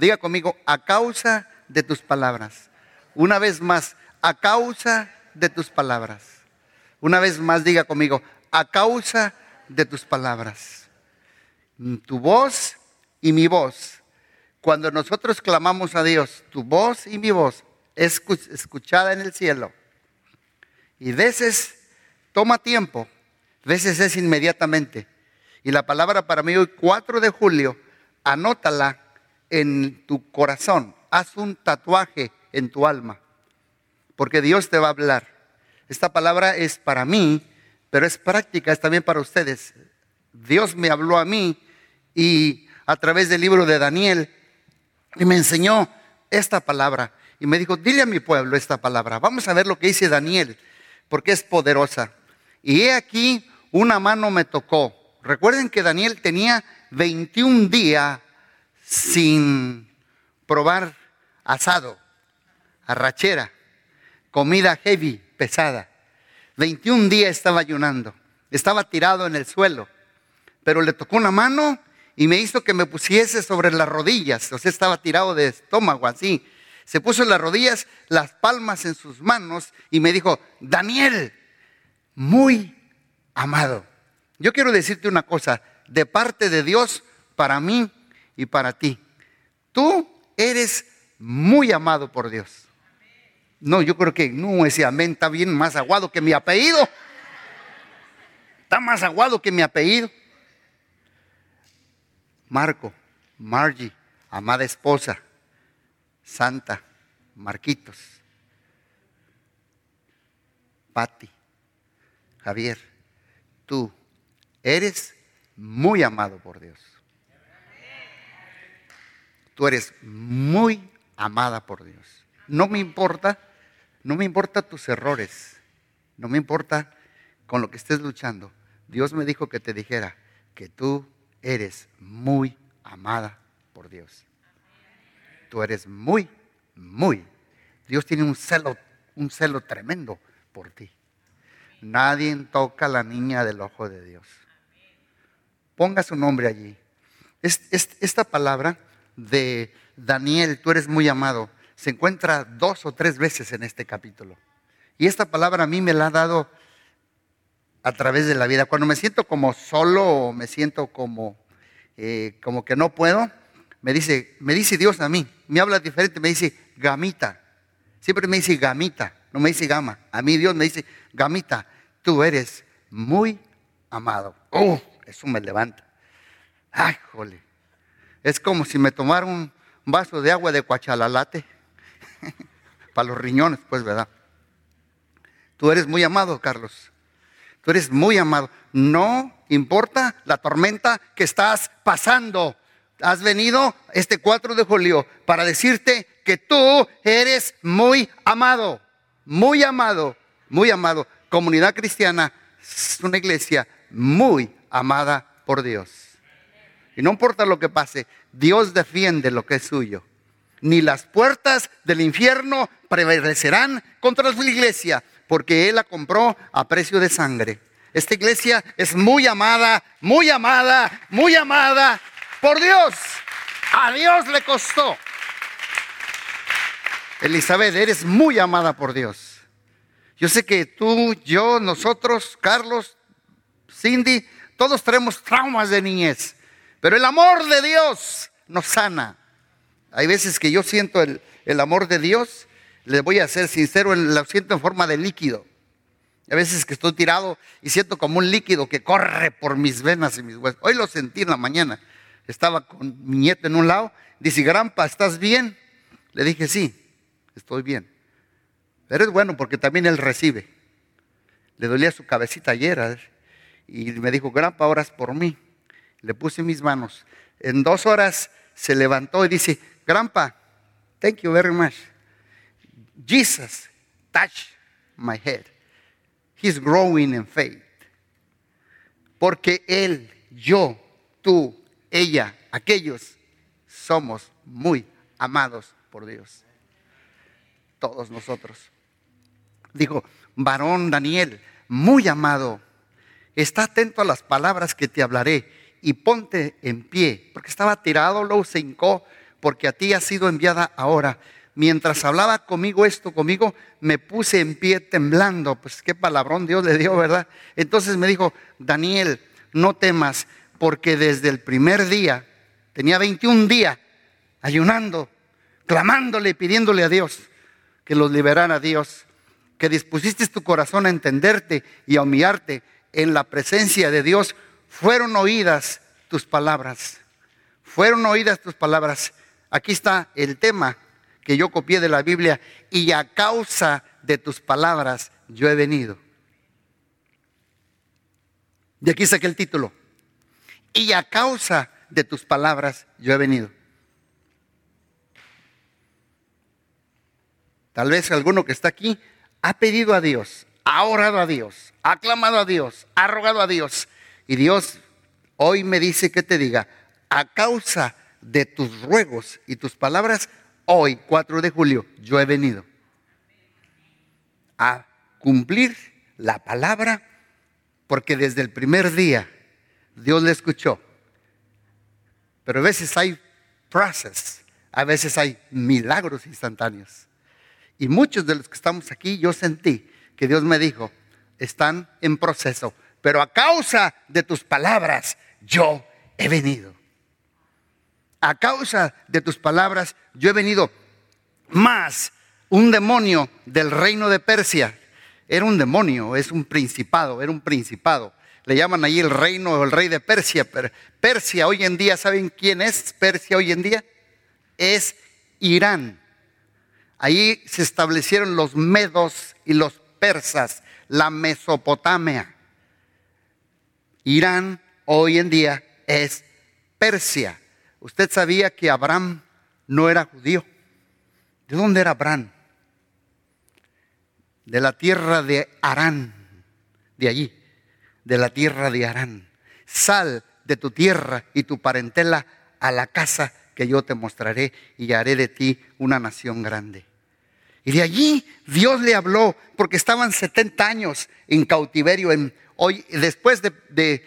Diga conmigo, a causa de tus palabras. Una vez más, a causa de tus palabras. Una vez más, diga conmigo, a causa de tus palabras. Tu voz y mi voz. Cuando nosotros clamamos a Dios, tu voz y mi voz es escuchada en el cielo. Y veces toma tiempo, veces es inmediatamente. Y la palabra para mí hoy, 4 de julio, anótala en tu corazón, haz un tatuaje en tu alma, porque Dios te va a hablar. Esta palabra es para mí, pero es práctica, es también para ustedes. Dios me habló a mí y a través del libro de Daniel y me enseñó esta palabra y me dijo, dile a mi pueblo esta palabra. Vamos a ver lo que dice Daniel, porque es poderosa. Y he aquí, una mano me tocó. Recuerden que Daniel tenía 21 días sin probar asado, arrachera, comida heavy, pesada. 21 días estaba ayunando, estaba tirado en el suelo, pero le tocó una mano y me hizo que me pusiese sobre las rodillas, o sea, estaba tirado de estómago así. Se puso en las rodillas, las palmas en sus manos y me dijo, Daniel, muy amado. Yo quiero decirte una cosa, de parte de Dios, para mí, y para ti. Tú eres muy amado por Dios. No, yo creo que no, ese amén está bien más aguado que mi apellido. Está más aguado que mi apellido. Marco, Margie, amada esposa, Santa, Marquitos, Patti, Javier, tú eres muy amado por Dios. Tú eres muy amada por Dios. No me importa, no me importa tus errores, no me importa con lo que estés luchando. Dios me dijo que te dijera que tú eres muy amada por Dios. Tú eres muy, muy. Dios tiene un celo, un celo tremendo por ti. Nadie toca a la niña del ojo de Dios. Ponga su nombre allí. esta palabra de Daniel, tú eres muy amado, se encuentra dos o tres veces en este capítulo. Y esta palabra a mí me la ha dado a través de la vida. Cuando me siento como solo o me siento como, eh, como que no puedo, me dice, me dice Dios a mí, me habla diferente, me dice gamita. Siempre me dice gamita, no me dice gama. A mí Dios me dice gamita, tú eres muy amado. Oh, eso me levanta. Ay, jole. Es como si me tomara un vaso de agua de cuachalalate. Para los riñones, pues, ¿verdad? Tú eres muy amado, Carlos. Tú eres muy amado. No importa la tormenta que estás pasando. Has venido este 4 de julio para decirte que tú eres muy amado. Muy amado. Muy amado. Comunidad cristiana es una iglesia muy amada por Dios. Y no importa lo que pase, Dios defiende lo que es suyo. Ni las puertas del infierno prevalecerán contra la iglesia, porque Él la compró a precio de sangre. Esta iglesia es muy amada, muy amada, muy amada por Dios. A Dios le costó. Elizabeth, eres muy amada por Dios. Yo sé que tú, yo, nosotros, Carlos, Cindy, todos tenemos traumas de niñez. Pero el amor de Dios nos sana. Hay veces que yo siento el, amor de Dios, les voy a ser sincero, lo siento en forma de líquido. Hay veces que estoy tirado y siento como un líquido que corre por mis venas y mis huesos. Hoy lo sentí en la mañana. Estaba con mi nieto en un lado. Dice, Grampa, ¿estás bien? Le dije, sí, estoy bien. Pero es bueno porque también él recibe. Le dolía su cabecita ayer y me dijo, Grampa, oras por mí le puse mis manos. En dos horas se levantó y dice, Grandpa, thank you very much. Jesus touched my head. He's growing in faith. Porque Él, yo, tú, ella, aquellos, somos muy amados por Dios. Todos nosotros. Dijo, varón Daniel, muy amado, está atento a las palabras que te hablaré y ponte en pie, porque estaba tirado, luego se hincó porque a ti ha sido enviada ahora. Mientras hablaba conmigo esto, conmigo, me puse en pie temblando. Pues qué palabrón Dios le dio, ¿verdad? Entonces me dijo, Daniel, no temas, porque desde el primer día, tenía 21 días, ayunando, clamándole pidiéndole a Dios que los liberara a Dios, que dispusiste tu corazón a entenderte y a humillarte en la presencia de Dios, fueron oídas tus palabras. Fueron oídas tus palabras. Aquí está el tema que yo copié de la Biblia y a causa de tus palabras yo he venido. De aquí saqué el título. Y a causa de tus palabras yo he venido. Tal vez alguno que está aquí ha pedido a Dios, ha orado a Dios, ha clamado a Dios, ha rogado a Dios. Y Dios hoy me dice que te diga, a causa de tus ruegos y tus palabras, hoy, 4 de julio, yo he venido a cumplir la palabra, porque desde el primer día Dios le escuchó. Pero a veces hay frases, a veces hay milagros instantáneos. Y muchos de los que estamos aquí, yo sentí que Dios me dijo, están en proceso, pero a causa de tus palabras, yo he venido. A causa de tus palabras, yo he venido más un demonio del reino de Persia. Era un demonio, es un principado, era un principado. Le llaman allí el reino o el rey de Persia. Pero Persia hoy en día, ¿saben quién es Persia hoy en día? Es Irán. Ahí se establecieron los medos y los persas, la Mesopotamia. Irán hoy en día es Persia. ¿Usted sabía que Abraham no era judío? ¿De dónde era Abraham? De la tierra de Arán, de allí, de la tierra de Arán. Sal de tu tierra y tu parentela a la casa que yo te mostraré y haré de ti una nación grande. Y de allí Dios le habló, porque estaban 70 años en cautiverio. En, hoy, después de,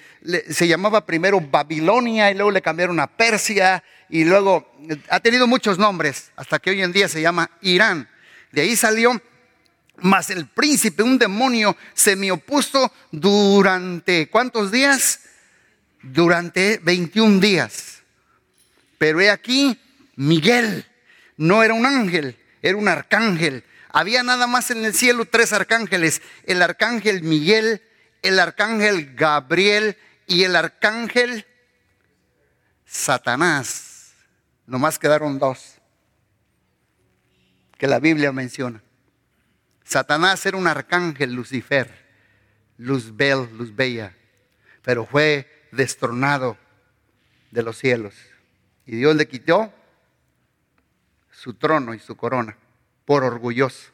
se llamaba primero Babilonia y luego le cambiaron a Persia y luego ha tenido muchos nombres hasta que hoy en día se llama Irán. De ahí salió, mas el príncipe, un demonio, se me opuso durante, ¿cuántos días? Durante 21 días. Pero he aquí, Miguel no era un ángel, era un arcángel. Había nada más en el cielo tres arcángeles, el arcángel Miguel, el arcángel Gabriel y el arcángel Satanás. Nomás quedaron dos que la Biblia menciona. Satanás era un arcángel Lucifer, Luzbel, Luzbella, pero fue destronado de los cielos. Y Dios le quitó su trono y su corona por orgulloso.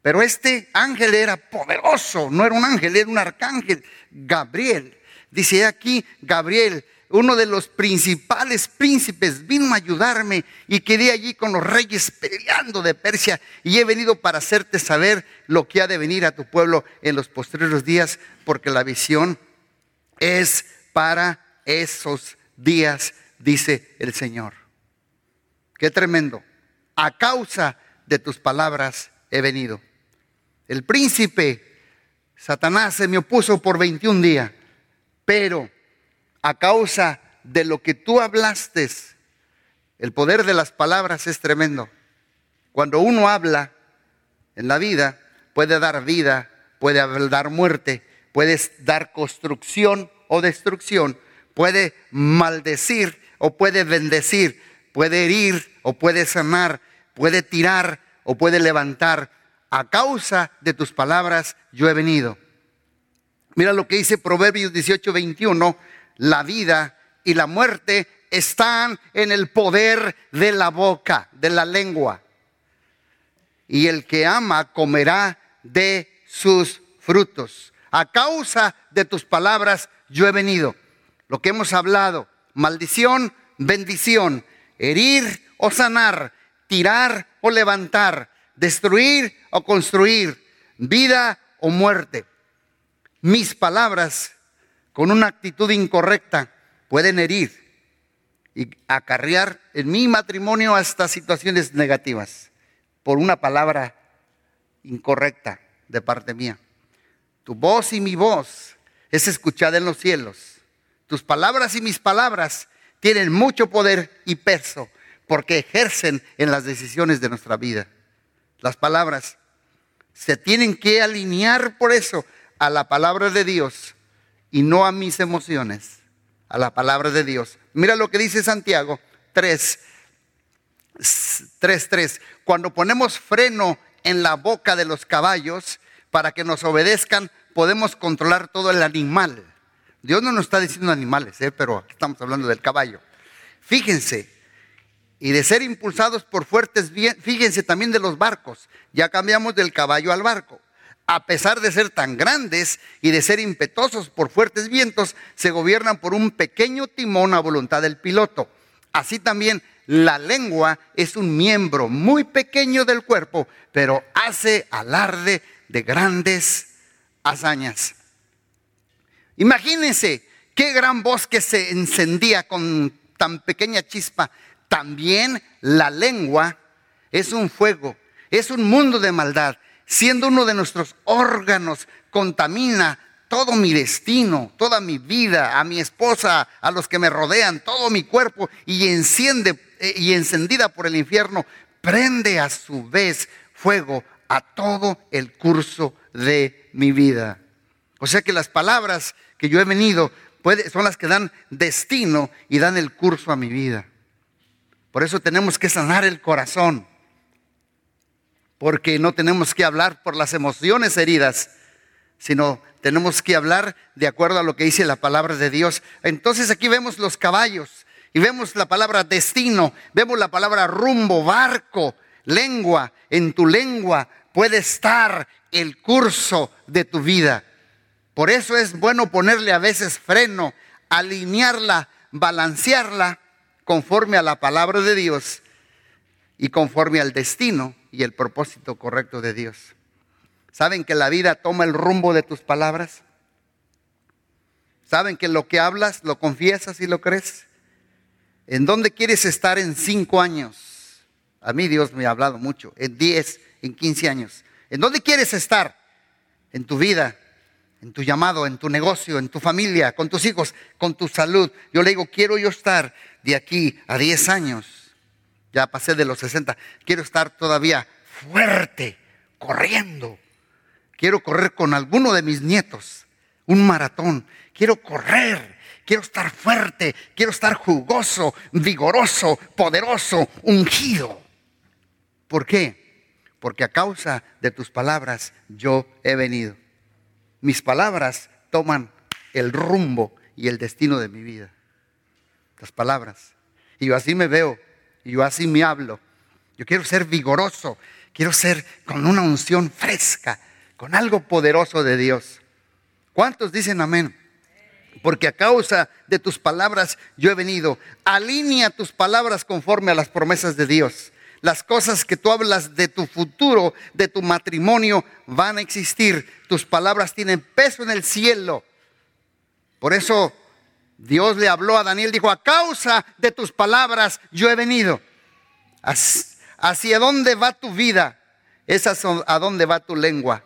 Pero este ángel era poderoso, no era un ángel, era un arcángel, Gabriel. Dice aquí, Gabriel, uno de los principales príncipes, vino a ayudarme y quedé allí con los reyes peleando de Persia y he venido para hacerte saber lo que ha de venir a tu pueblo en los posteriores días, porque la visión es para esos días, dice el Señor. Qué tremendo. A causa de tus palabras he venido. El príncipe Satanás se me opuso por 21 días, pero a causa de lo que tú hablaste, el poder de las palabras es tremendo. Cuando uno habla en la vida, puede dar vida, puede dar muerte, puede dar construcción o destrucción, puede maldecir o puede bendecir puede herir o puede sanar, puede tirar o puede levantar. A causa de tus palabras yo he venido. Mira lo que dice Proverbios 18, 21. La vida y la muerte están en el poder de la boca, de la lengua. Y el que ama comerá de sus frutos. A causa de tus palabras yo he venido. Lo que hemos hablado, maldición, bendición herir o sanar, tirar o levantar, destruir o construir, vida o muerte. Mis palabras con una actitud incorrecta pueden herir y acarrear en mi matrimonio hasta situaciones negativas por una palabra incorrecta de parte mía. Tu voz y mi voz es escuchada en los cielos. Tus palabras y mis palabras tienen mucho poder y peso porque ejercen en las decisiones de nuestra vida. Las palabras se tienen que alinear por eso a la palabra de Dios y no a mis emociones, a la palabra de Dios. Mira lo que dice Santiago 3, 3, 3. Cuando ponemos freno en la boca de los caballos para que nos obedezcan, podemos controlar todo el animal. Dios no nos está diciendo animales, ¿eh? pero aquí estamos hablando del caballo. Fíjense, y de ser impulsados por fuertes vientos, fíjense también de los barcos, ya cambiamos del caballo al barco. A pesar de ser tan grandes y de ser impetuosos por fuertes vientos, se gobiernan por un pequeño timón a voluntad del piloto. Así también la lengua es un miembro muy pequeño del cuerpo, pero hace alarde de grandes hazañas. Imagínense qué gran bosque se encendía con tan pequeña chispa también la lengua es un fuego, es un mundo de maldad. Siendo uno de nuestros órganos, contamina todo mi destino, toda mi vida, a mi esposa, a los que me rodean, todo mi cuerpo y enciende eh, y encendida por el infierno, prende a su vez fuego a todo el curso de mi vida. O sea que las palabras que yo he venido son las que dan destino y dan el curso a mi vida. Por eso tenemos que sanar el corazón. Porque no tenemos que hablar por las emociones heridas, sino tenemos que hablar de acuerdo a lo que dice la palabra de Dios. Entonces aquí vemos los caballos y vemos la palabra destino, vemos la palabra rumbo, barco, lengua. En tu lengua puede estar el curso de tu vida. Por eso es bueno ponerle a veces freno, alinearla, balancearla conforme a la palabra de Dios y conforme al destino y el propósito correcto de Dios. ¿Saben que la vida toma el rumbo de tus palabras? ¿Saben que lo que hablas lo confiesas y lo crees? ¿En dónde quieres estar en cinco años? A mí Dios me ha hablado mucho, en diez, en quince años. ¿En dónde quieres estar? En tu vida, en tu llamado, en tu negocio, en tu familia, con tus hijos, con tu salud. Yo le digo, quiero yo estar de aquí a 10 años. Ya pasé de los 60. Quiero estar todavía fuerte, corriendo. Quiero correr con alguno de mis nietos, un maratón. Quiero correr, quiero estar fuerte, quiero estar jugoso, vigoroso, poderoso, ungido. ¿Por qué? Porque a causa de tus palabras yo he venido mis palabras toman el rumbo y el destino de mi vida. Las palabras. Y yo así me veo, y yo así me hablo. Yo quiero ser vigoroso, quiero ser con una unción fresca, con algo poderoso de Dios. ¿Cuántos dicen amén? Porque a causa de tus palabras yo he venido. Alinea tus palabras conforme a las promesas de Dios las cosas que tú hablas de tu futuro, de tu matrimonio, van a existir. Tus palabras tienen peso en el cielo. Por eso Dios le habló a Daniel, dijo, a causa de tus palabras yo he venido. ¿Hacia dónde va tu vida? Es a dónde va tu lengua.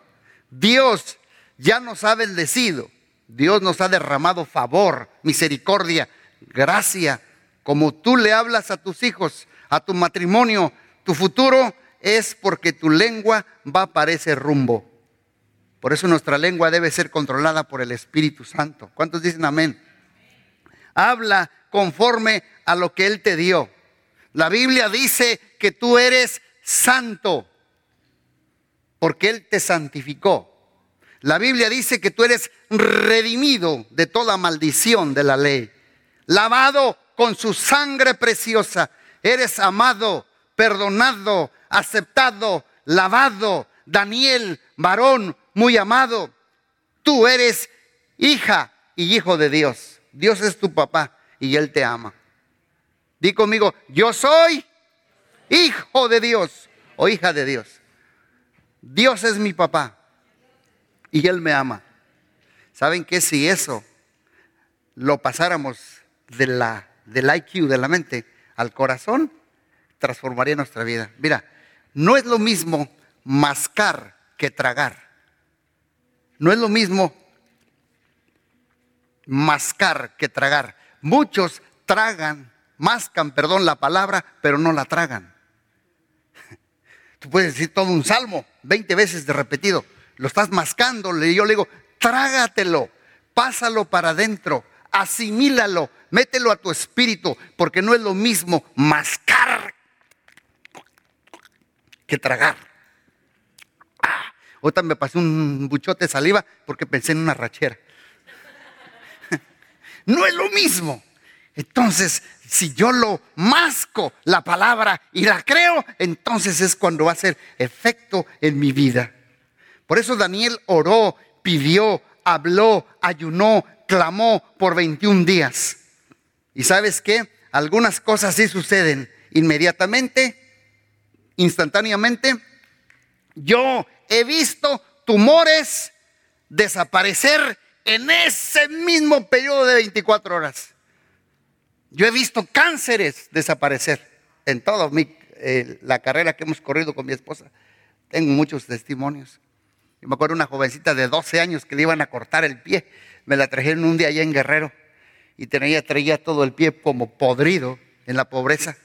Dios ya nos ha bendecido. Dios nos ha derramado favor, misericordia, gracia. Como tú le hablas a tus hijos, a tu matrimonio, tu futuro es porque tu lengua va para ese rumbo. Por eso nuestra lengua debe ser controlada por el Espíritu Santo. ¿Cuántos dicen amén? Habla conforme a lo que Él te dio. La Biblia dice que tú eres santo porque Él te santificó. La Biblia dice que tú eres redimido de toda maldición de la ley, lavado con su sangre preciosa, eres amado perdonado, aceptado, lavado. Daniel, varón muy amado, tú eres hija y hijo de Dios. Dios es tu papá y Él te ama. Di conmigo, yo soy hijo de Dios o hija de Dios. Dios es mi papá y Él me ama. ¿Saben qué? Si eso lo pasáramos de la del IQ, de la mente, al corazón, transformaría nuestra vida. Mira, no es lo mismo mascar que tragar. No es lo mismo mascar que tragar. Muchos tragan, mascan, perdón, la palabra, pero no la tragan. Tú puedes decir todo un salmo 20 veces de repetido. Lo estás mascando. Y yo le digo, trágatelo, pásalo para adentro, asimílalo, mételo a tu espíritu, porque no es lo mismo mascar que tragar. Ah, ahorita me pasé un buchote de saliva porque pensé en una rachera. no es lo mismo. Entonces, si yo lo masco la palabra y la creo, entonces es cuando va a hacer efecto en mi vida. Por eso Daniel oró, pidió, habló, ayunó, clamó por 21 días. ¿Y sabes qué? Algunas cosas sí suceden inmediatamente, instantáneamente. Yo he visto tumores desaparecer en ese mismo periodo de 24 horas. Yo he visto cánceres desaparecer en toda eh, la carrera que hemos corrido con mi esposa. Tengo muchos testimonios. Yo me acuerdo una jovencita de 12 años que le iban a cortar el pie. Me la trajeron un día allá en Guerrero y tenía, traía todo el pie como podrido en la pobreza.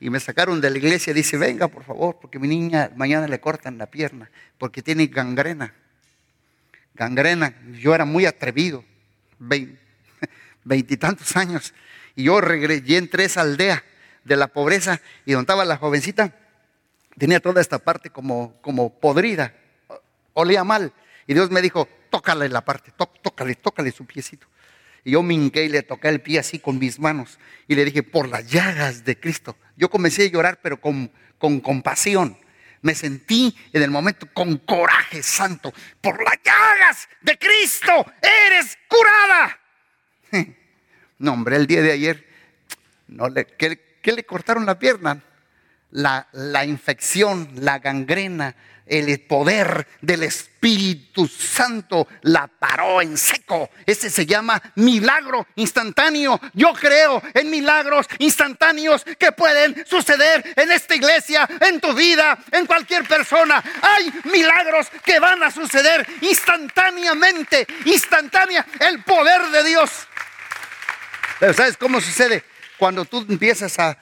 Y me sacaron de la iglesia dice, venga por favor, porque mi niña mañana le cortan la pierna, porque tiene gangrena. Gangrena. Yo era muy atrevido, veintitantos años. Y yo regresé, a esa aldea de la pobreza y donde estaba la jovencita, tenía toda esta parte como, como podrida, olía mal. Y Dios me dijo, tócale la parte, tócale, tócale su piecito. Y yo me y le toqué el pie así con mis manos. Y le dije, por las llagas de Cristo. Yo comencé a llorar, pero con, con compasión. Me sentí en el momento con coraje santo. Por las llagas de Cristo eres curada. No, hombre, el día de ayer, no le, ¿qué, le cortaron la pierna? La, la infección, la gangrena, el poder del Espíritu Santo la paró en seco. Ese se llama milagro instantáneo. Yo creo en milagros instantáneos que pueden suceder en esta iglesia, en tu vida, en cualquier persona. Hay milagros que van a suceder instantáneamente, instantánea, el poder de Dios. Pero ¿sabes cómo sucede? Cuando tú empiezas a,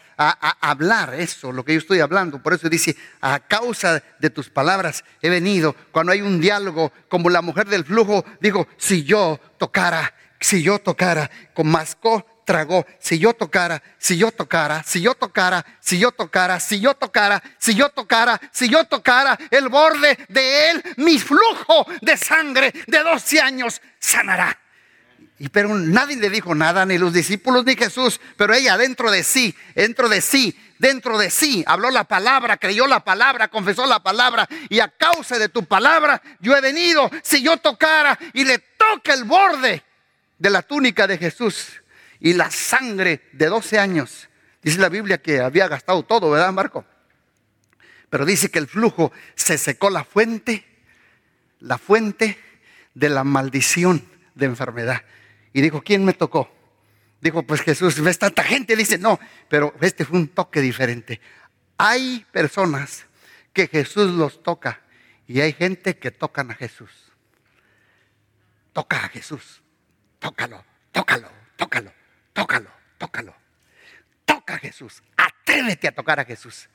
hablar eso, lo que yo estoy hablando, por eso dice, a causa de tus palabras he venido. Cuando hay un diálogo, como la mujer del flujo, digo, si yo tocara, si yo tocara, con mascó, tragó, si yo tocara, si yo tocara, si yo tocara, si yo tocara, si yo tocara, si yo tocara, si yo tocara el borde de él, mi flujo de sangre de 12 años sanará. Y pero nadie le dijo nada, ni los discípulos ni Jesús, pero ella dentro de sí, dentro de sí, dentro de sí, habló la palabra, creyó la palabra, confesó la palabra, y a causa de tu palabra yo he venido, si yo tocara y le toca el borde de la túnica de Jesús y la sangre de 12 años, dice la Biblia que había gastado todo, ¿verdad, Marco? Pero dice que el flujo se secó la fuente, la fuente de la maldición de enfermedad. Y dijo, ¿quién me tocó? Dijo, pues Jesús, ves tanta gente, dice, no, pero este fue un toque diferente. Hay personas que Jesús los toca y hay gente que tocan a Jesús. Toca a Jesús, tócalo, tócalo, tócalo, tócalo, tócalo. Toca a Jesús, atrévete a tocar a Jesús.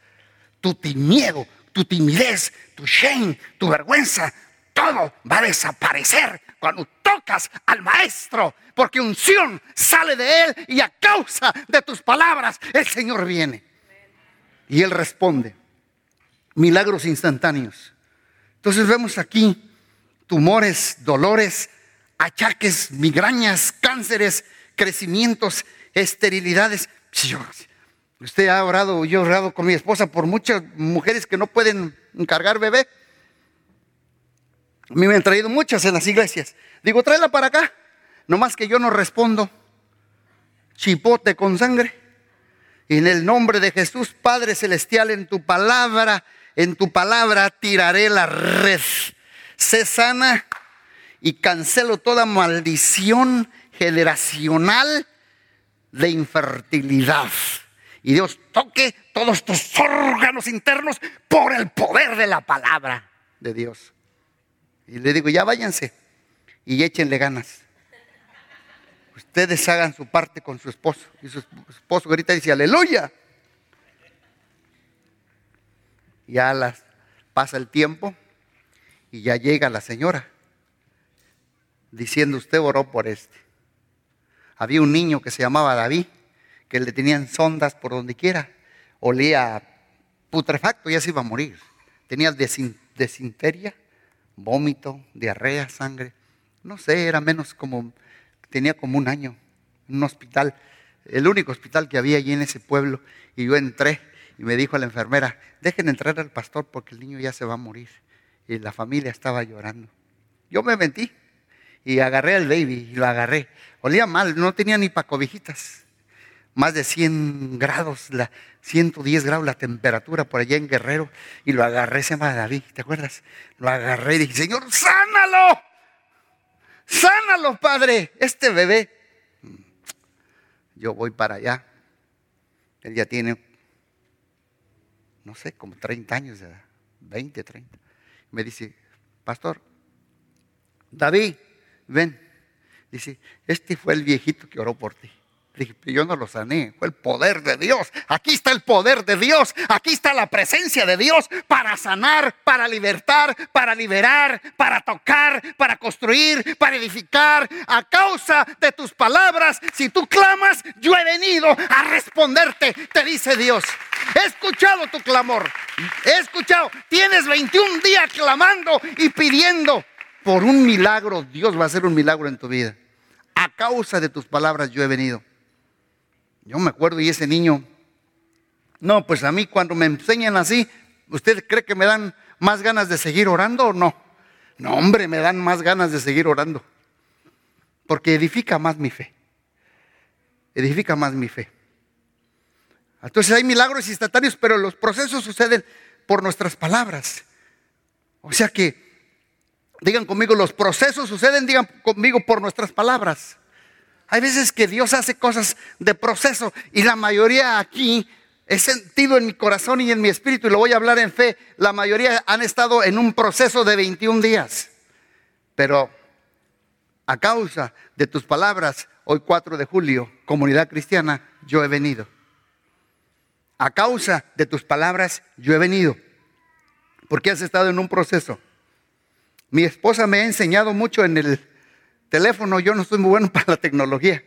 Tu miedo, tu timidez, tu shame, tu vergüenza, todo va a desaparecer cuando tocas al maestro, porque unción sale de él y a causa de tus palabras el Señor viene. Y él responde. Milagros instantáneos. Entonces vemos aquí tumores, dolores, achaques, migrañas, cánceres, crecimientos, esterilidades. Usted ha orado, yo he orado con mi esposa por muchas mujeres que no pueden encargar bebé. A mí me han traído muchas en las iglesias. Digo, tráela para acá. Nomás que yo no respondo. Chipote con sangre. En el nombre de Jesús, Padre Celestial, en tu palabra, en tu palabra tiraré la red. Sé sana y cancelo toda maldición generacional de infertilidad. Y Dios toque todos tus órganos internos por el poder de la palabra de Dios. Y le digo, ya váyanse y échenle ganas. Ustedes hagan su parte con su esposo. Y su esposo grita y dice, aleluya. Ya las, pasa el tiempo y ya llega la señora diciendo, usted oró por este. Había un niño que se llamaba David, que le tenían sondas por donde quiera. Olía putrefacto, ya se iba a morir. Tenía desinteria, vómito, diarrea, sangre. No sé, era menos como, tenía como un año. Un hospital, el único hospital que había allí en ese pueblo. Y yo entré y me dijo a la enfermera, dejen entrar al pastor porque el niño ya se va a morir. Y la familia estaba llorando. Yo me mentí y agarré al baby y lo agarré. Olía mal, no tenía ni pacovijitas. Más de 100 grados, la, 110 grados la temperatura por allá en Guerrero. Y lo agarré, se llama David, ¿te acuerdas? Lo agarré y dije, Señor, sánalo. Sánalo, Padre, este bebé. Yo voy para allá. Él ya tiene, no sé, como 30 años de edad, 20, 30. Me dice, pastor, David, ven. Dice, este fue el viejito que oró por ti. Yo no lo sané, fue el poder de Dios. Aquí está el poder de Dios, aquí está la presencia de Dios para sanar, para libertar, para liberar, para tocar, para construir, para edificar. A causa de tus palabras, si tú clamas, yo he venido a responderte, te dice Dios. He escuchado tu clamor, he escuchado, tienes 21 días clamando y pidiendo por un milagro. Dios va a hacer un milagro en tu vida. A causa de tus palabras yo he venido. Yo me acuerdo y ese niño, no, pues a mí cuando me enseñan así, ¿usted cree que me dan más ganas de seguir orando o no? No, hombre, me dan más ganas de seguir orando. Porque edifica más mi fe. Edifica más mi fe. Entonces hay milagros instantáneos, pero los procesos suceden por nuestras palabras. O sea que, digan conmigo, los procesos suceden, digan conmigo, por nuestras palabras. Hay veces que Dios hace cosas de proceso y la mayoría aquí he sentido en mi corazón y en mi espíritu, y lo voy a hablar en fe, la mayoría han estado en un proceso de 21 días. Pero a causa de tus palabras, hoy 4 de julio, comunidad cristiana, yo he venido. A causa de tus palabras, yo he venido. Porque has estado en un proceso. Mi esposa me ha enseñado mucho en el teléfono, yo no soy muy bueno para la tecnología.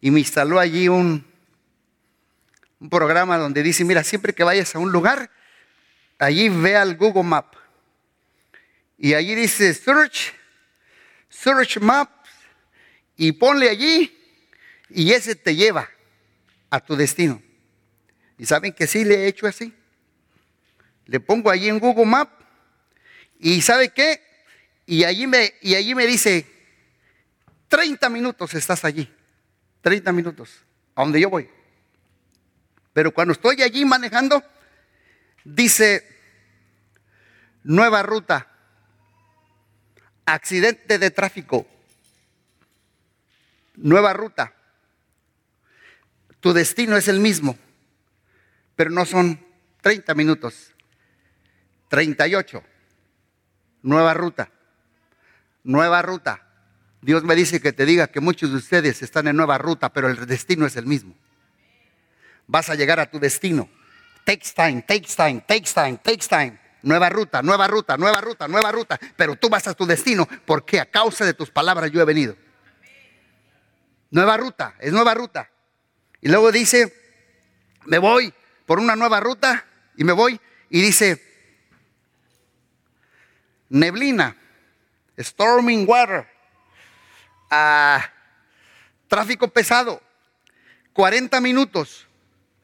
Y me instaló allí un, programa donde dice, mira, siempre que vayas a un lugar, allí ve al Google Map. Y allí dice Search, Search Maps, y ponle allí, y ese te lleva a tu destino. Y saben que sí le he hecho así. Le pongo allí en Google Map, y ¿sabe qué? Y allí me, y allí me dice, 30 minutos estás allí. 30 minutos. A donde yo voy. Pero cuando estoy allí manejando, dice, nueva ruta, accidente de tráfico, nueva ruta. Tu destino es el mismo, pero no son 30 minutos, 38. Nueva ruta, nueva ruta. Dios me dice que te diga que muchos de ustedes están en nueva ruta, pero el destino es el mismo. Vas a llegar a tu destino. Takes time, takes time, takes time, takes time. Nueva ruta, nueva ruta, nueva ruta, nueva ruta. Pero tú vas a tu destino porque a causa de tus palabras yo he venido. Nueva ruta, es nueva ruta. Y luego dice, me voy por una nueva ruta y me voy y dice, neblina, storming water tráfico pesado, 40 minutos,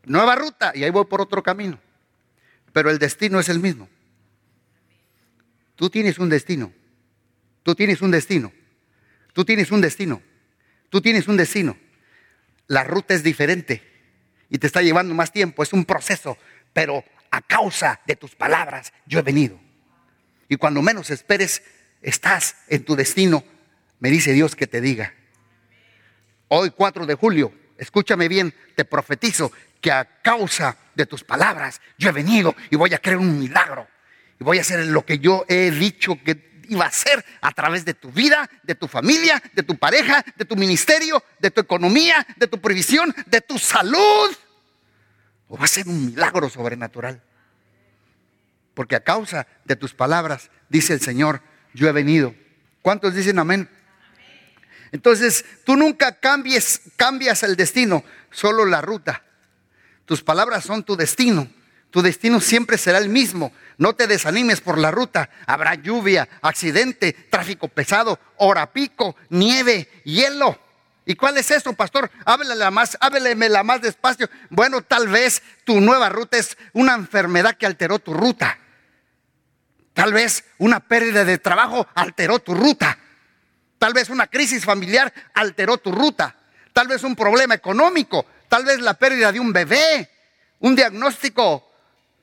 nueva ruta y ahí voy por otro camino. Pero el destino es el mismo. Tú tienes un destino. Tú tienes un destino. Tú tienes un destino. Tú tienes un destino. La ruta es diferente y te está llevando más tiempo. Es un proceso, pero a causa de tus palabras yo he venido. Y cuando menos esperes, estás en tu destino me dice Dios que te diga. Hoy 4 de julio, escúchame bien, te profetizo que a causa de tus palabras yo he venido y voy a crear un milagro. Y voy a hacer lo que yo he dicho que iba a hacer a través de tu vida, de tu familia, de tu pareja, de tu ministerio, de tu economía, de tu previsión, de tu salud. O va a ser un milagro sobrenatural. Porque a causa de tus palabras, dice el Señor, yo he venido. ¿Cuántos dicen amén? Entonces, tú nunca cambies, cambias el destino, solo la ruta. Tus palabras son tu destino. Tu destino siempre será el mismo. No te desanimes por la ruta. Habrá lluvia, accidente, tráfico pesado, hora pico, nieve, hielo. ¿Y cuál es eso, pastor? Háblele más, la más despacio. Bueno, tal vez tu nueva ruta es una enfermedad que alteró tu ruta. Tal vez una pérdida de trabajo alteró tu ruta. Tal vez una crisis familiar alteró tu ruta. Tal vez un problema económico. Tal vez la pérdida de un bebé. Un diagnóstico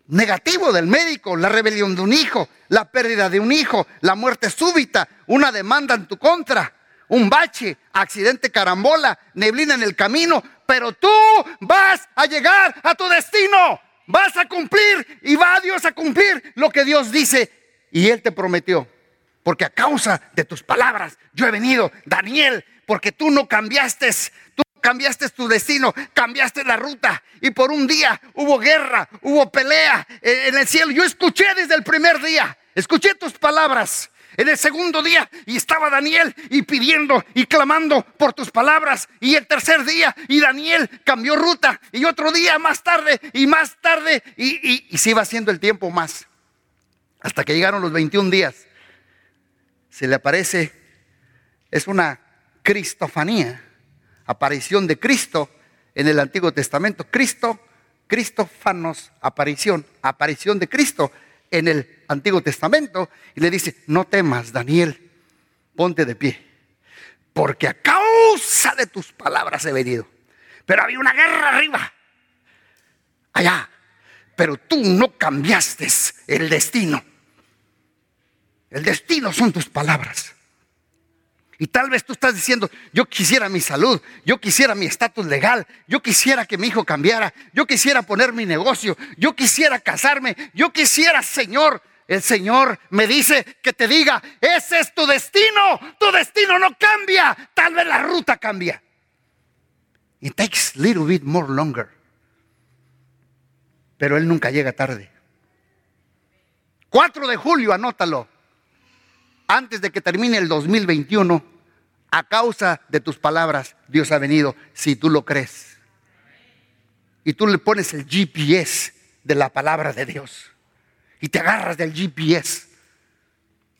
negativo del médico, la rebelión de un hijo, la pérdida de un hijo, la muerte súbita, una demanda en tu contra, un bache, accidente carambola, neblina en el camino, pero tú vas a llegar a tu destino, vas a cumplir y va Dios a cumplir lo que Dios dice y Él te prometió. Porque a causa de tus palabras yo he venido, Daniel, porque tú no cambiaste, tú cambiaste tu destino, cambiaste la ruta y por un día hubo guerra, hubo pelea en el cielo. Yo escuché desde el primer día, escuché tus palabras. En el segundo día y estaba Daniel y pidiendo y clamando por tus palabras. Y el tercer día y Daniel cambió ruta. Y otro día más tarde y más tarde y, y se iba haciendo el tiempo más. Hasta que llegaron los 21 días. Se le aparece, es una cristofanía aparición de Cristo en el Antiguo Testamento. Cristo, Cristofanos, aparición, aparición de Cristo en el Antiguo Testamento. Y le dice, no temas, Daniel, ponte de pie, porque a causa de tus palabras he venido. Pero había una guerra arriba, allá. Pero tú no cambiaste el destino. El destino son tus palabras. Y tal vez tú estás diciendo, yo quisiera mi salud, yo quisiera mi estatus legal, yo quisiera que mi hijo cambiara, yo quisiera poner mi negocio, yo quisiera casarme, yo quisiera, Señor. El Señor me dice que te diga, ese es tu destino, tu destino no cambia, tal vez la ruta cambia. It takes a little bit more longer. Pero Él nunca llega tarde. 4 de julio, anótalo. Antes de que termine el 2021, a causa de tus palabras, Dios ha venido, si tú lo crees. Y tú le pones el GPS de la palabra de Dios. Y te agarras del GPS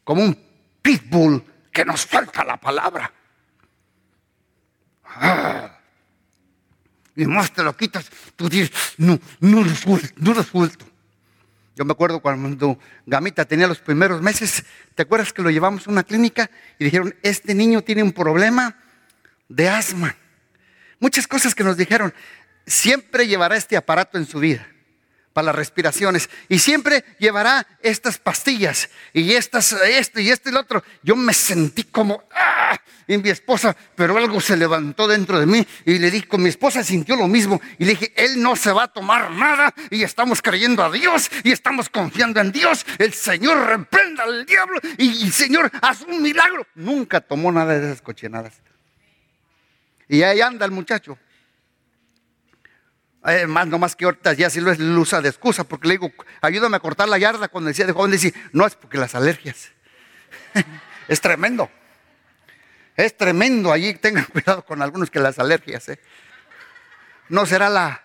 como un pitbull que nos falta la palabra. Ah. y más te lo quitas, tú dices, no, no lo suelto, no lo suelto. Yo me acuerdo cuando Gamita tenía los primeros meses, ¿te acuerdas que lo llevamos a una clínica y dijeron, este niño tiene un problema de asma? Muchas cosas que nos dijeron, siempre llevará este aparato en su vida para las respiraciones y siempre llevará estas pastillas y estas, esto y esto y lo otro. Yo me sentí como, ¡ah! Y mi esposa, pero algo se levantó dentro de mí y le dije, mi esposa sintió lo mismo y le dije, él no se va a tomar nada y estamos creyendo a Dios y estamos confiando en Dios. El Señor reprenda al diablo y, el Señor haz un milagro. Nunca tomó nada de esas cochinadas. Y ahí anda el muchacho. Eh, no más que ahorita ya sí lo es usa de excusa, porque le digo, ayúdame a cortar la yarda. Cuando decía de joven, decía, no es porque las alergias. es tremendo. Es tremendo allí. Tengan cuidado con algunos que las alergias. ¿eh? No será la.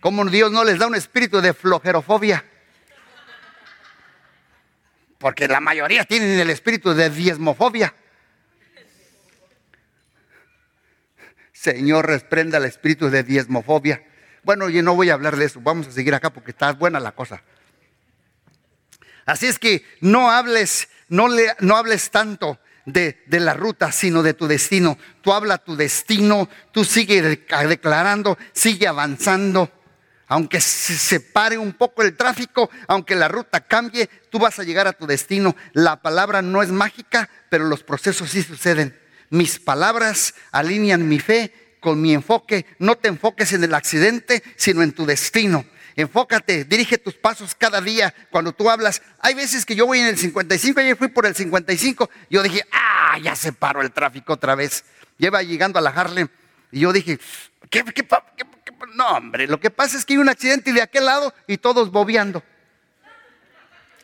Como Dios no les da un espíritu de flojerofobia. Porque la mayoría tienen el espíritu de diezmofobia. Señor, reprenda el espíritu de diezmofobia. Bueno, yo no voy a hablar de eso, vamos a seguir acá porque está buena la cosa. Así es que no hables, no, le, no hables tanto de, de, la ruta, sino de tu destino. Tú habla tu destino, tú sigue declarando, sigue avanzando. Aunque se separe un poco el tráfico, aunque la ruta cambie, tú vas a llegar a tu destino. La palabra no es mágica, pero los procesos sí suceden. Mis palabras alinean mi fe con mi enfoque. No te enfoques en el accidente, sino en tu destino. Enfócate, dirige tus pasos cada día cuando tú hablas. Hay veces que yo voy en el 55, ayer fui por el 55, yo dije, ah, ya se paró el tráfico otra vez. Lleva llegando a la Harlem y yo dije, ¿qué, qué, no hombre, lo que pasa es que hay un accidente de aquel lado y todos bobeando.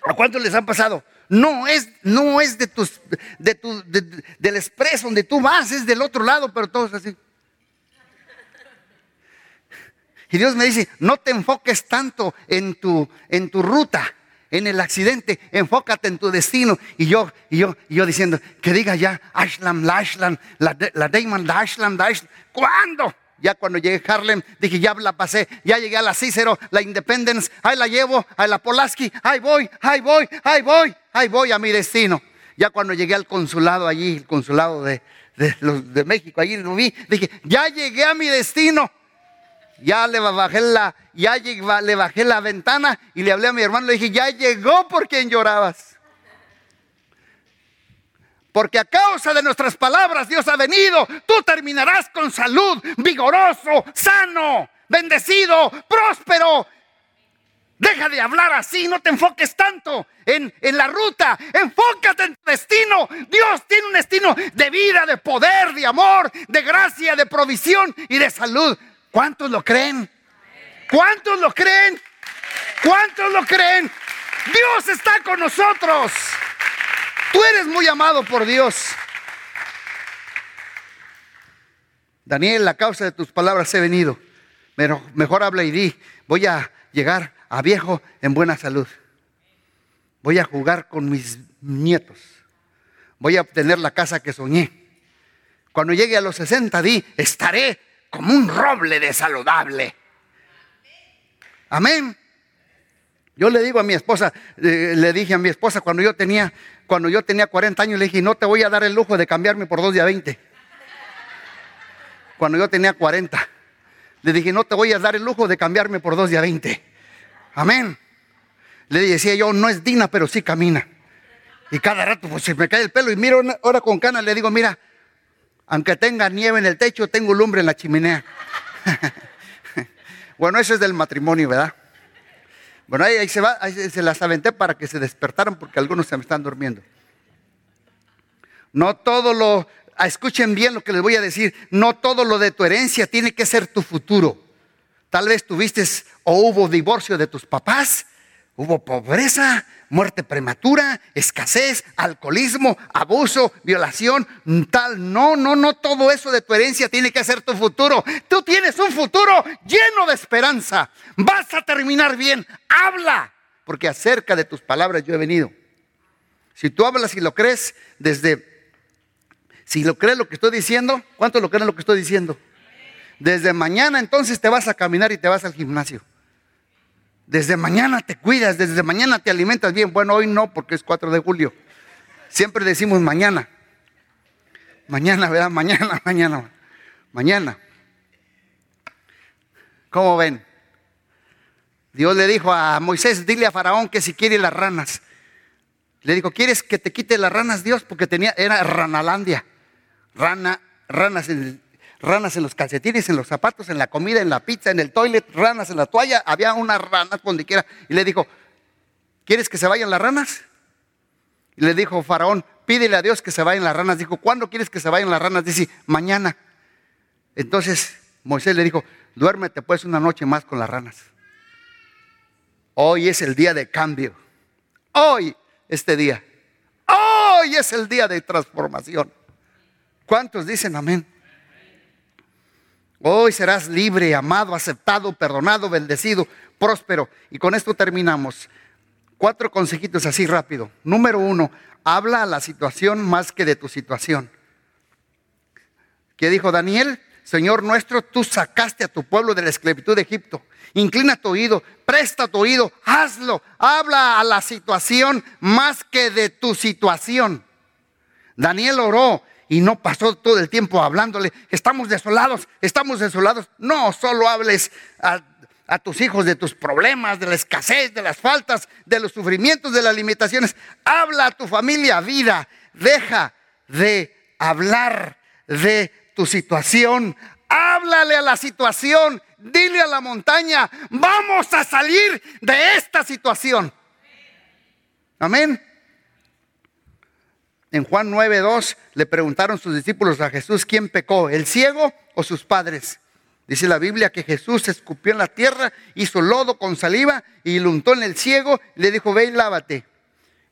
¿A cuántos les han pasado? No es, no es de tus, de tu, del expreso donde tú vas, es del otro lado, pero todos así. Y Dios me dice, no te enfoques tanto en tu, en tu ruta, en el accidente, enfócate en tu destino. Y yo, y yo, y yo diciendo, que diga ya, Ashland, la Ashland, la, la la Ashland. ¿Cuándo? Ya cuando llegué a Harlem, dije, ya la pasé. Ya llegué a la Cicero, la Independence, ahí la llevo, a la Polaski, ahí voy, ahí voy, ahí voy, ahí voy a mi destino. Ya cuando llegué al consulado allí, el consulado de, de, México, allí lo vi, dije, ya llegué a mi destino. Ya le bajé la, ya le bajé la ventana y le hablé a mi hermano, le dije, ya llegó por quien llorabas. Porque a causa de nuestras palabras Dios ha venido. Tú terminarás con salud, vigoroso, sano, bendecido, próspero. Deja de hablar así, no te enfoques tanto en, en, la ruta, enfócate en tu destino. Dios tiene un destino de vida, de poder, de amor, de gracia, de provisión y de salud. ¿Cuántos lo creen? ¿Cuántos lo creen? ¿Cuántos lo creen? Dios está con nosotros. Tú eres muy amado por Dios. Daniel, la causa de tus palabras he venido. Pero mejor habla y di, voy a llegar a viejo en buena salud. Voy a jugar con mis nietos. Voy a obtener la casa que soñé. Cuando llegue a los 60, di, estaré como un roble de saludable. Amén. Yo le digo a mi esposa, eh, le dije a mi esposa cuando yo tenía, cuando yo tenía 40 años, le dije, no te voy a dar el lujo de cambiarme por dos de 20. Cuando yo tenía 40. Le dije, no te voy a dar el lujo de cambiarme por dos de 20. Amén. Le decía yo, no es Dina, pero sí camina. Y cada rato pues se me cae el pelo y miro ahora con canas, le digo, mira, aunque tenga nieve en el techo, tengo lumbre en la chimenea. bueno, eso es del matrimonio, ¿verdad? Bueno, ahí, se va, se las aventé para que se despertaran porque algunos se me están durmiendo. No todo lo, ah, escuchen bien lo que les voy a decir, no todo lo de tu herencia tiene que ser tu futuro. Tal vez tuviste o hubo divorcio de tus papás Hubo pobreza, muerte prematura, escasez, alcoholismo, abuso, violación, tal. No, no, no, todo eso de tu herencia tiene que ser tu futuro. Tú tienes un futuro lleno de esperanza. Vas a terminar bien. Habla, porque acerca de tus palabras yo he venido. Si tú hablas y lo crees desde, si lo crees lo que estoy diciendo, ¿cuánto lo creen lo que estoy diciendo? Desde mañana entonces te vas a caminar y te vas al gimnasio. Desde mañana te cuidas, desde mañana te alimentas bien. Bueno, hoy no, porque es 4 de julio. Siempre decimos mañana. Mañana, ¿verdad? Mañana, mañana, mañana. ¿Cómo ven? Dios le dijo a Moisés, dile a Faraón que si quiere las ranas. Le dijo, ¿quieres que te quite las ranas, Dios? Porque tenía, era ranalandia. Rana, ranas en ranas en los calcetines, en los zapatos, en la comida, en la pizza, en el toilet, ranas en la toalla, había unas ranas donde quiera. Y le dijo, ¿quieres que se vayan las ranas? Y le dijo Faraón, pídele a Dios que se vayan las ranas. Dijo, ¿cuándo quieres que se vayan las ranas? Dice, mañana. Entonces Moisés le dijo, duérmete pues una noche más con las ranas. Hoy es el día de cambio. Hoy, este día. Hoy es el día de transformación. ¿Cuántos dicen amén? Hoy serás libre, amado, aceptado, perdonado, bendecido, próspero. Y con esto terminamos. Cuatro consejitos así rápido. Número uno, habla a la situación más que de tu situación. ¿Qué dijo Daniel? Señor nuestro, tú sacaste a tu pueblo de la esclavitud de Egipto. Inclina tu oído, presta tu oído, hazlo. Habla a la situación más que de tu situación. Daniel oró y no pasó todo el tiempo hablándole, estamos desolados, estamos desolados. No, solo hables a, tus hijos de tus problemas, de la escasez, de las faltas, de los sufrimientos, de las limitaciones. Habla a tu familia vida, deja de hablar de tu situación. Háblale a la situación. Dile a la montaña, vamos a salir de esta situación. Amén. En Juan 9:2 le preguntaron sus discípulos a Jesús quién pecó, el ciego o sus padres. Dice la Biblia que Jesús escupió en la tierra, hizo lodo con saliva y lo untó en el ciego y le dijo, ve y lávate.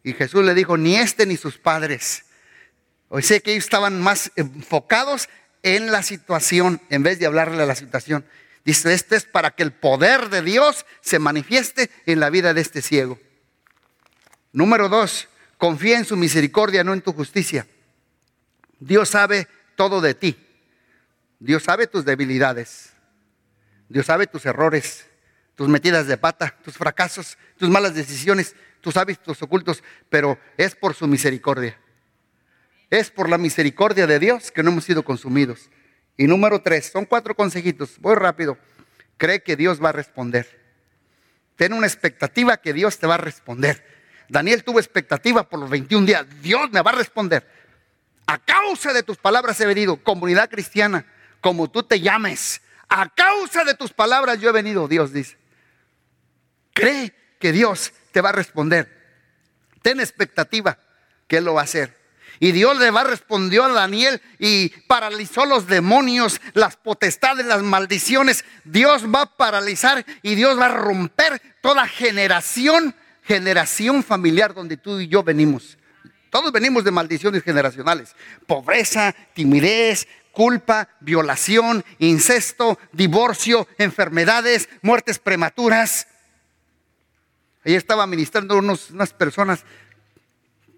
Y Jesús le dijo, ni este ni sus padres. O sea que ellos estaban más enfocados en la situación en vez de hablarle a la situación. Dice, esto es para que el poder de Dios se manifieste en la vida de este ciego. Número dos, confía en su misericordia, no en tu justicia. Dios sabe todo de ti. Dios sabe tus debilidades. Dios sabe tus errores, tus metidas de pata, tus fracasos, tus malas decisiones, tus hábitos ocultos, pero es por su misericordia. Es por la misericordia de Dios que no hemos sido consumidos. Y número tres, son cuatro consejitos, voy rápido. Cree que Dios va a responder. Ten una expectativa que Dios te va a responder. Daniel tuvo expectativa por los 21 días. Dios me va a responder. A causa de tus palabras he venido, comunidad cristiana como tú te llames. A causa de tus palabras yo he venido, Dios dice. Cree que Dios te va a responder. Ten expectativa que Él lo va a hacer. Y Dios le va respondió a Daniel y paralizó los demonios, las potestades, las maldiciones. Dios va a paralizar y Dios va a romper toda generación, generación familiar donde tú y yo venimos. Todos venimos de maldiciones generacionales. Pobreza, timidez, culpa, violación, incesto, divorcio, enfermedades, muertes prematuras. Ahí estaba ministrando unos, unas personas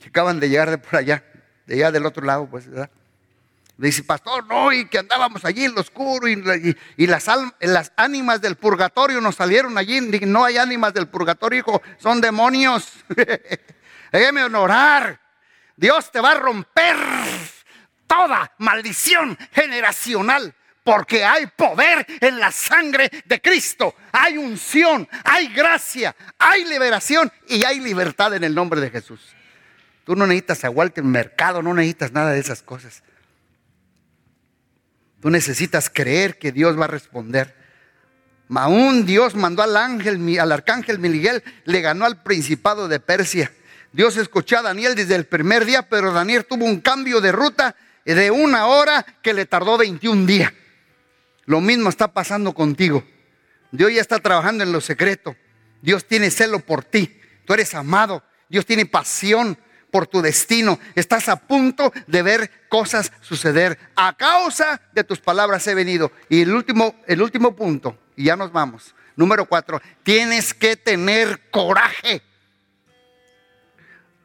que acaban de llegar de por allá, de allá del otro lado, pues, ¿verdad? Dice, pastor, no, y que andábamos allí en lo oscuro y, las, ánimas del purgatorio nos salieron allí. No hay ánimas del purgatorio, hijo, son demonios. Déjeme honorar. Dios te va a romper toda maldición generacional. Porque hay poder en la sangre de Cristo. Hay unción, hay gracia, hay liberación y hay libertad en el nombre de Jesús. Tú no necesitas aguarte en mercado, no necesitas nada de esas cosas. Tú necesitas creer que Dios va a responder. Aún Dios mandó al ángel, al arcángel Miguel, le ganó al principado de Persia. Dios escuchó a Daniel desde el primer día, pero Daniel tuvo un cambio de ruta de una hora que le tardó 21 días. Lo mismo está pasando contigo. Dios ya está trabajando en lo secreto. Dios tiene celo por ti. Tú eres amado. Dios tiene pasión por tu destino. Estás a punto de ver cosas suceder. A causa de tus palabras he venido. Y el último, el último punto, y ya nos vamos. Número cuatro, tienes que tener coraje.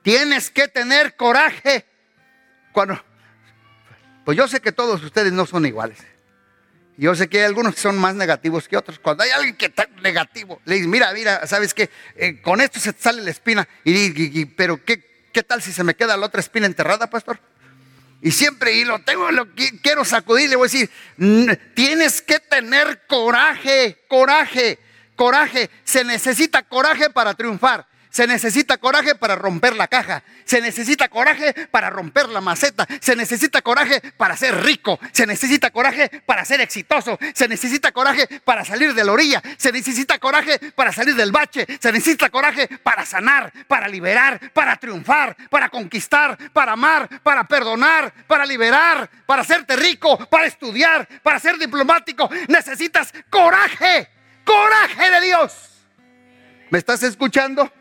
Tienes que tener coraje. Cuando, pues yo sé que todos ustedes no son iguales. Yo sé que hay algunos que son más negativos que otros. Cuando hay alguien que está negativo, le dices, mira, mira, ¿sabes qué? Eh, con esto se te sale la espina. Y, pero ¿qué, ¿qué tal si se me queda la otra espina enterrada, pastor? Y siempre, y lo tengo, lo quiero sacudir, le voy a decir, tienes que tener coraje, coraje, coraje. Se necesita coraje para triunfar. Se necesita coraje para romper la caja. Se necesita coraje para romper la maceta. Se necesita coraje para ser rico. Se necesita coraje para ser exitoso. Se necesita coraje para salir de la orilla. Se necesita coraje para salir del bache. Se necesita coraje para sanar, para liberar, para triunfar, para conquistar, para amar, para perdonar, para liberar, para hacerte rico, para estudiar, para ser diplomático. Necesitas coraje. Coraje de Dios. ¿Me estás escuchando?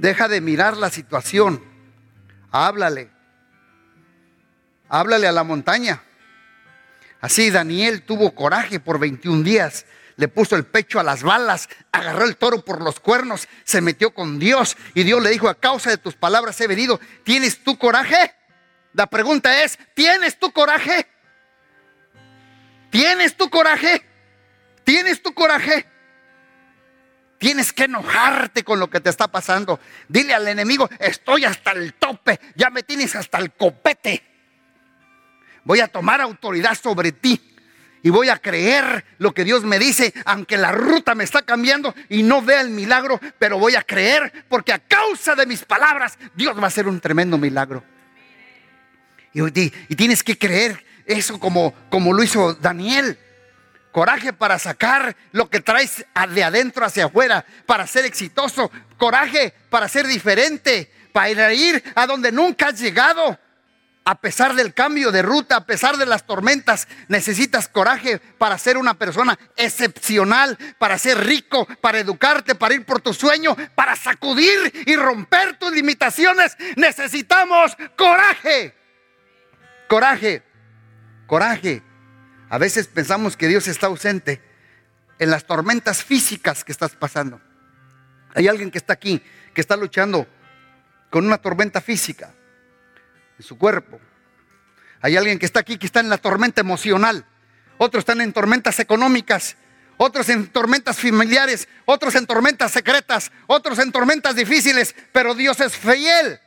Deja de mirar la situación. Háblale. Háblale a la montaña. Así Daniel tuvo coraje por 21 días. Le puso el pecho a las balas, agarró el toro por los cuernos, se metió con Dios y Dios le dijo, a causa de tus palabras he venido. ¿Tienes tu coraje? La pregunta es, ¿tienes tu coraje? ¿Tienes tu coraje? ¿Tienes tu coraje? Tienes que enojarte con lo que te está pasando. Dile al enemigo, estoy hasta el tope, ya me tienes hasta el copete. Voy a tomar autoridad sobre ti y voy a creer lo que Dios me dice, aunque la ruta me está cambiando y no vea el milagro, pero voy a creer porque a causa de mis palabras Dios va a hacer un tremendo milagro. Y, y tienes que creer eso como, como lo hizo Daniel. Coraje para sacar lo que traes de adentro hacia afuera, para ser exitoso. Coraje para ser diferente, para ir a donde nunca has llegado. A pesar del cambio de ruta, a pesar de las tormentas, necesitas coraje para ser una persona excepcional, para ser rico, para educarte, para ir por tu sueño, para sacudir y romper tus limitaciones. Necesitamos coraje. Coraje. Coraje. A veces pensamos que Dios está ausente en las tormentas físicas que estás pasando. Hay alguien que está aquí, que está luchando con una tormenta física en su cuerpo. Hay alguien que está aquí que está en la tormenta emocional. Otros están en tormentas económicas. Otros en tormentas familiares. Otros en tormentas secretas. Otros en tormentas difíciles. Pero Dios es fiel.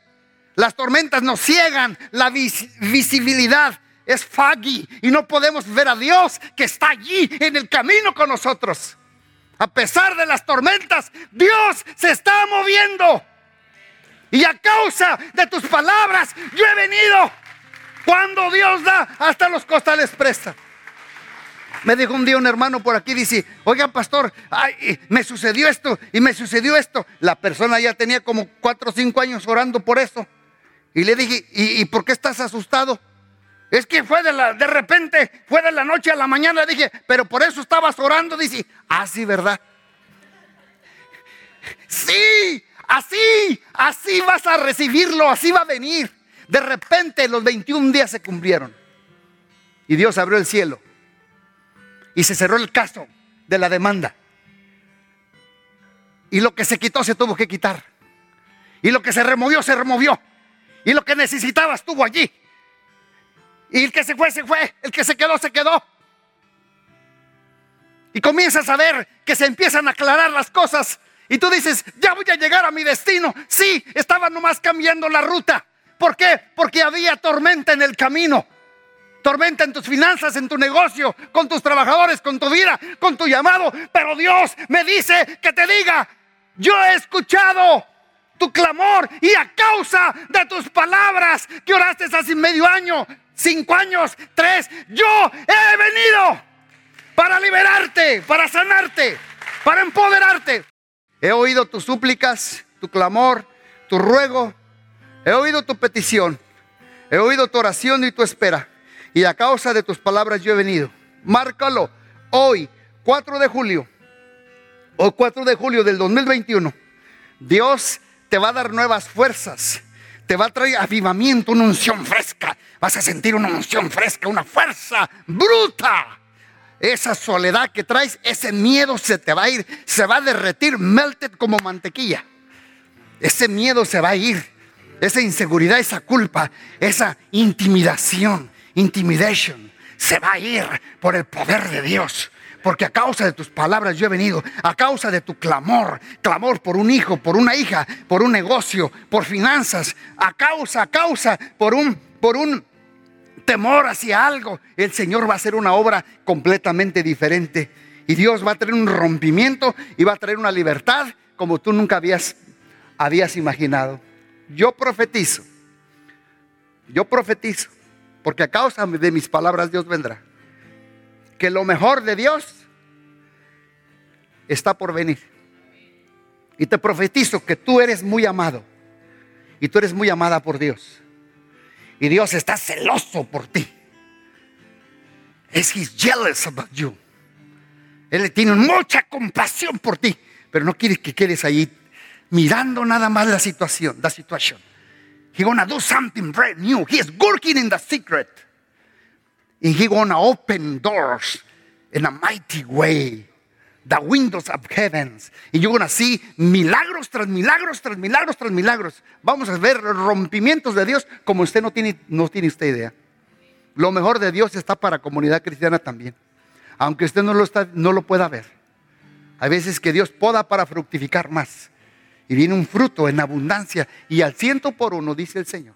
Las tormentas nos ciegan la visibilidad es foggy y no podemos ver a Dios que está allí en el camino con nosotros. A pesar de las tormentas, Dios se está moviendo. Y a causa de tus palabras, yo he venido. Cuando Dios da, hasta los costales presta. Me dijo un día un hermano por aquí, dice, oiga pastor, me sucedió esto y me sucedió esto. La persona ya tenía como cuatro o cinco años orando por eso. Y le dije, ¿y, por qué estás asustado? Es que fue de, la, de repente, fue de la noche a la mañana. Dije, pero por eso estabas orando. Dice, ah, ¿verdad? Sí, así, así vas a recibirlo, así va a venir. De repente los 21 días se cumplieron. Y Dios abrió el cielo. Y se cerró el caso de la demanda. Y lo que se quitó se tuvo que quitar. Y lo que se removió, se removió. Y lo que necesitaba estuvo allí. Y el que se fue, se fue. El que se quedó, se quedó. Y comienzas a ver que se empiezan a aclarar las cosas. Y tú dices, ya voy a llegar a mi destino. Sí, estaba nomás cambiando la ruta. ¿Por qué? Porque había tormenta en el camino. Tormenta en tus finanzas, en tu negocio, con tus trabajadores, con tu vida, con tu llamado. Pero Dios me dice que te diga, yo he escuchado tu clamor y a causa de tus palabras que oraste hace medio año, cinco años, tres, yo he venido para liberarte, para sanarte, para empoderarte. He oído tus súplicas, tu clamor, tu ruego. He oído tu petición. He oído tu oración y tu espera. Y a causa de tus palabras yo he venido. Márcalo hoy, 4 de julio. O 4 de julio del 2021. Dios te va a dar nuevas fuerzas te va a traer avivamiento, una unción fresca. Vas a sentir una unción fresca, una fuerza bruta. Esa soledad que traes, ese miedo se te va a ir, se va a derretir, melted como mantequilla. Ese miedo se va a ir. Esa inseguridad, esa culpa, esa intimidación, intimidation, se va a ir por el poder de Dios porque a causa de tus palabras yo he venido, a causa de tu clamor, clamor por un hijo, por una hija, por un negocio, por finanzas, a causa, a causa, por un, por un temor hacia algo, el Señor va a hacer una obra completamente diferente. Y Dios va a traer un rompimiento y va a traer una libertad como tú nunca habías, habías imaginado. Yo profetizo, yo profetizo, porque a causa de mis palabras Dios vendrá que lo mejor de Dios está por venir. Y te profetizo que tú eres muy amado. Y tú eres muy amada por Dios. Y Dios está celoso por ti. Es he's jealous about you. Él tiene mucha compasión por ti, pero no quiere que quedes ahí mirando nada más la situación, la situación. He gonna do something brand new. He is working in the secret. And He gonna open doors in a mighty way. The windows of heavens. Y you're gonna see milagros tras milagros, tras milagros, tras milagros. Vamos a ver rompimientos de Dios como usted no tiene, no tiene usted idea. Lo mejor de Dios está para comunidad cristiana también. Aunque usted no lo, está, no lo pueda ver. Hay veces que Dios poda para fructificar más. Y viene un fruto en abundancia. Y al ciento por uno, dice el Señor.